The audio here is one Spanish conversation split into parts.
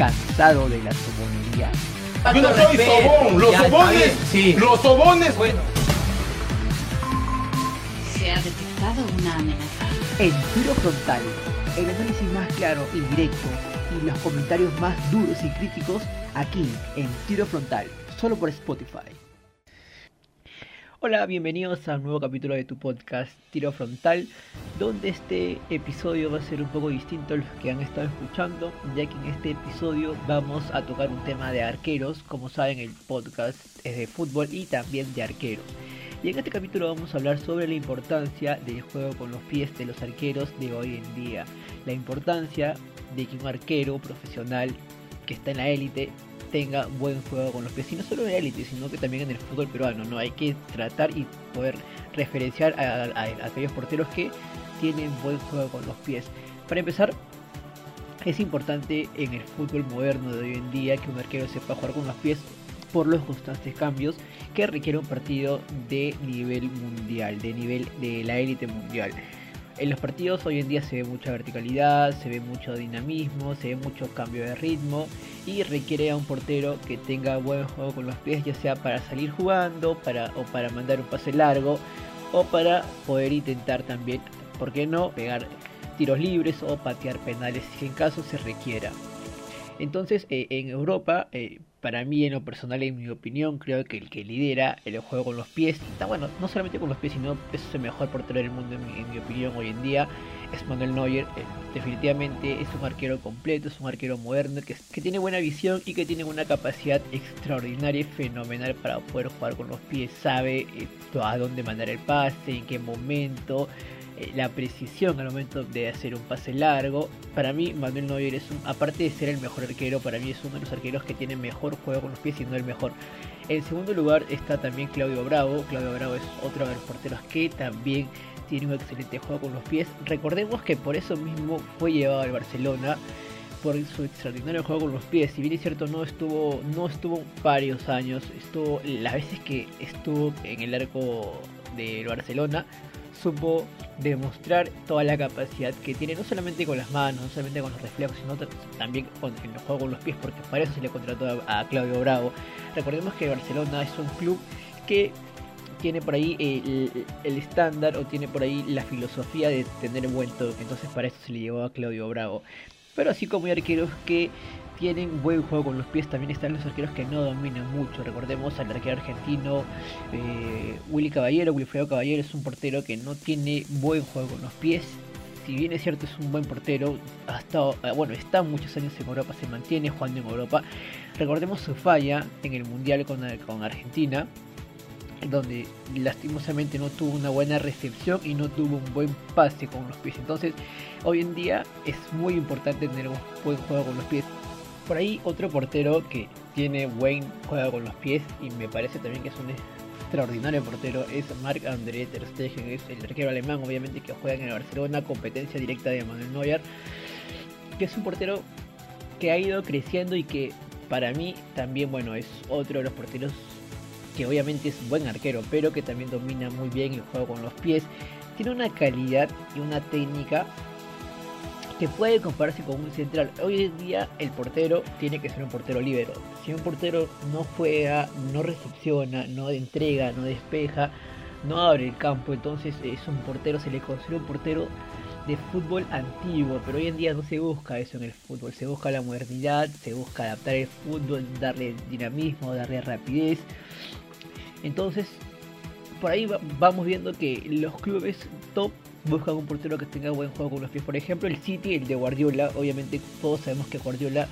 cansado de la sobonería? Yo no soy sobón, los sobones, sí. los sobones. Bueno, Se ha detectado una amenaza. en tiro frontal, el análisis más claro y directo y los comentarios más duros y críticos aquí en tiro frontal, solo por Spotify. Hola, bienvenidos a un nuevo capítulo de tu podcast Tiro Frontal, donde este episodio va a ser un poco distinto a los que han estado escuchando, ya que en este episodio vamos a tocar un tema de arqueros, como saben el podcast es de fútbol y también de arqueros. Y en este capítulo vamos a hablar sobre la importancia del juego con los pies de los arqueros de hoy en día, la importancia de que un arquero profesional que está en la élite tenga buen juego con los pies, y no solo en la élite, sino que también en el fútbol peruano, ¿no? Hay que tratar y poder referenciar a, a- a aquellos porteros que tienen buen juego con los pies. Para empezar, es importante en el fútbol moderno de hoy en día que un arquero sepa jugar con los pies por los constantes cambios que requiere un partido de nivel mundial, de nivel de la élite mundial. En los partidos hoy en día se ve mucha verticalidad, se ve mucho dinamismo, se ve mucho cambio de ritmo y requiere a un portero que tenga buen juego con los pies, ya sea para salir jugando para, o para mandar un pase largo o para poder intentar también, ¿por qué no?, pegar tiros libres o patear penales si en caso se requiera. Entonces, eh, en Europa, eh, para mí en lo personal, en mi opinión, creo que el que lidera el juego con los pies, está bueno, no solamente con los pies, sino es el mejor portero del mundo en mi, en mi opinión hoy en día, es Manuel Neuer. Eh, definitivamente es un arquero completo, es un arquero moderno que, que tiene buena visión y que tiene una capacidad extraordinaria y fenomenal para poder jugar con los pies. Sabe eh, a dónde mandar el pase, en qué momento, eh, la precisión al momento de hacer un pase largo. Para mí, Manuel Neuer es un, aparte de ser el mejor arquero, para mí es uno de los arqueros que tiene mejor juego con los pies y no el mejor. En segundo lugar está también Claudio Bravo. Claudio Bravo es otro de los porteros que también tiene un excelente juego con los pies. Recordemos que por eso mismo fue llevado al Barcelona por su extraordinario juego con los pies. Si bien es cierto, no estuvo, no estuvo varios años, estuvo las veces que estuvo en el arco del Barcelona, supo demostrar toda la capacidad que tiene, no solamente con las manos, no solamente con los reflejos, sino ta- también con en el juego con los pies, porque para eso se le contrató a, Claudio Bravo. Recordemos que Barcelona es un club que tiene por ahí el, el estándar o tiene por ahí la filosofía de tener buen toque, entonces para eso se le llevó a Claudio Bravo. Pero así como hay arqueros que tienen buen juego con los pies, también están los arqueros que no dominan mucho. Recordemos al arquero argentino eh, Willy Caballero, Wilfredo Caballero es un portero que no tiene buen juego con los pies. Si bien es cierto es un buen portero, ha estado, eh, bueno, está muchos años en Europa, se mantiene jugando en Europa. Recordemos su falla en el Mundial con, con Argentina, donde lastimosamente no tuvo una buena recepción y no tuvo un buen pase con los pies. Entonces, hoy en día es muy importante tener un buen juego con los pies. Por ahí otro portero que tiene buen juego con los pies y me parece también que es un extraordinario portero es Marc André Ter Stegen, es el arquero alemán obviamente que juega en el Barcelona, competencia directa de Manuel Neuer, que es un portero que ha ido creciendo y que para mí también bueno es otro de los porteros que obviamente es buen arquero, pero que también domina muy bien el juego con los pies. Tiene una calidad y una técnica que puede compararse con un central. Hoy en día el portero tiene que ser un portero libero. Si un portero no juega, no recepciona, no entrega, no despeja, no abre el campo, entonces es un portero, se le considera un portero de fútbol antiguo, pero hoy en día no se busca eso en el fútbol, se busca la modernidad, se busca adaptar el fútbol, darle dinamismo, darle rapidez. Entonces, por ahí va- vamos viendo que los clubes top buscan un portero que tenga buen juego con los pies. Por ejemplo, el City, el de Guardiola, obviamente todos sabemos que Guardiola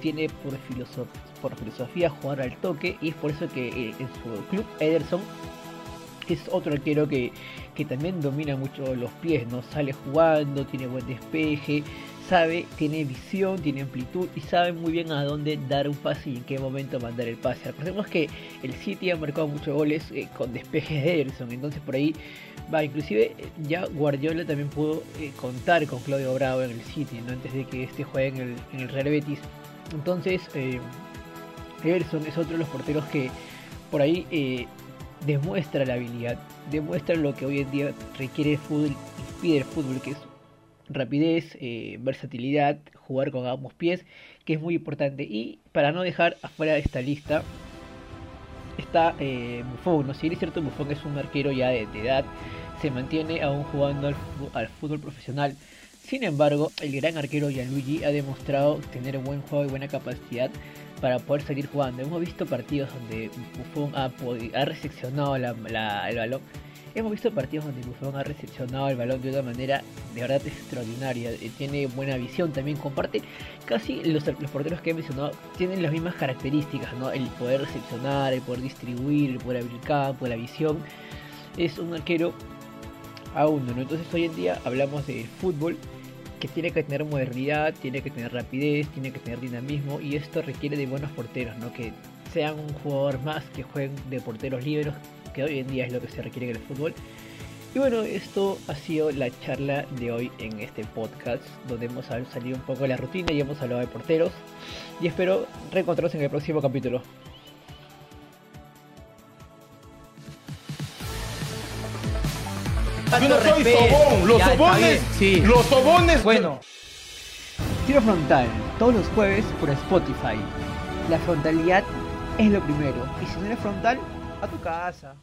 tiene por, filoso- por filosofía jugar al toque y es por eso que eh, en su club Ederson es otro arquero que, que también domina mucho los pies, no sale jugando, tiene buen despeje, sabe, tiene visión, tiene amplitud y sabe muy bien a dónde dar un pase y en qué momento mandar el pase. Recordemos que el City ha marcado muchos goles eh, con despejes de Ederson, entonces por ahí va, inclusive eh, ya Guardiola también pudo eh, contar con Claudio Bravo en el City, ¿no? antes de que este juegue en el, en el Real Betis. Entonces, eh, Ederson es otro de los porteros que por ahí demuestra la habilidad, demuestra lo que hoy en día requiere el fútbol y pide el fútbol, que es rapidez, eh, versatilidad, jugar con ambos pies, que es muy importante. Y para no dejar afuera de esta lista, está eh, Buffon. ¿no? Si es cierto, Buffon es un arquero ya de, edad, se mantiene aún jugando al, fútbol profesional. Sin embargo, el gran arquero Gianluigi ha demostrado tener buen juego y buena capacidad para poder seguir jugando. Hemos visto partidos donde Buffon ha, ha recepcionado el balón Hemos visto partidos donde Buffon ha recepcionado el balón de una manera de verdad extraordinaria. Eh, tiene buena visión, también comparte casi los, los porteros que he mencionado tienen las mismas características, ¿no? El poder recepcionar, el poder distribuir, el poder abrir campo, la visión. Es un arquero a uno, ¿no? Entonces hoy en día hablamos de fútbol que tiene que tener modernidad, tiene que tener rapidez, tiene que tener dinamismo y esto requiere de buenos porteros, ¿no? Que sean un jugador más que jueguen de porteros libres que hoy en día es lo que se requiere en el fútbol. Y bueno, esto ha sido la charla de hoy en este podcast, donde hemos salido un poco de la rutina y hemos hablado de porteros. Y espero reencontrarnos en el próximo capítulo. Yo no soy sobón, los sobones, sí. los sobones. Bueno, tiro frontal, todos los jueves por Spotify. La frontalidad es lo primero, y si no eres frontal, a tu casa.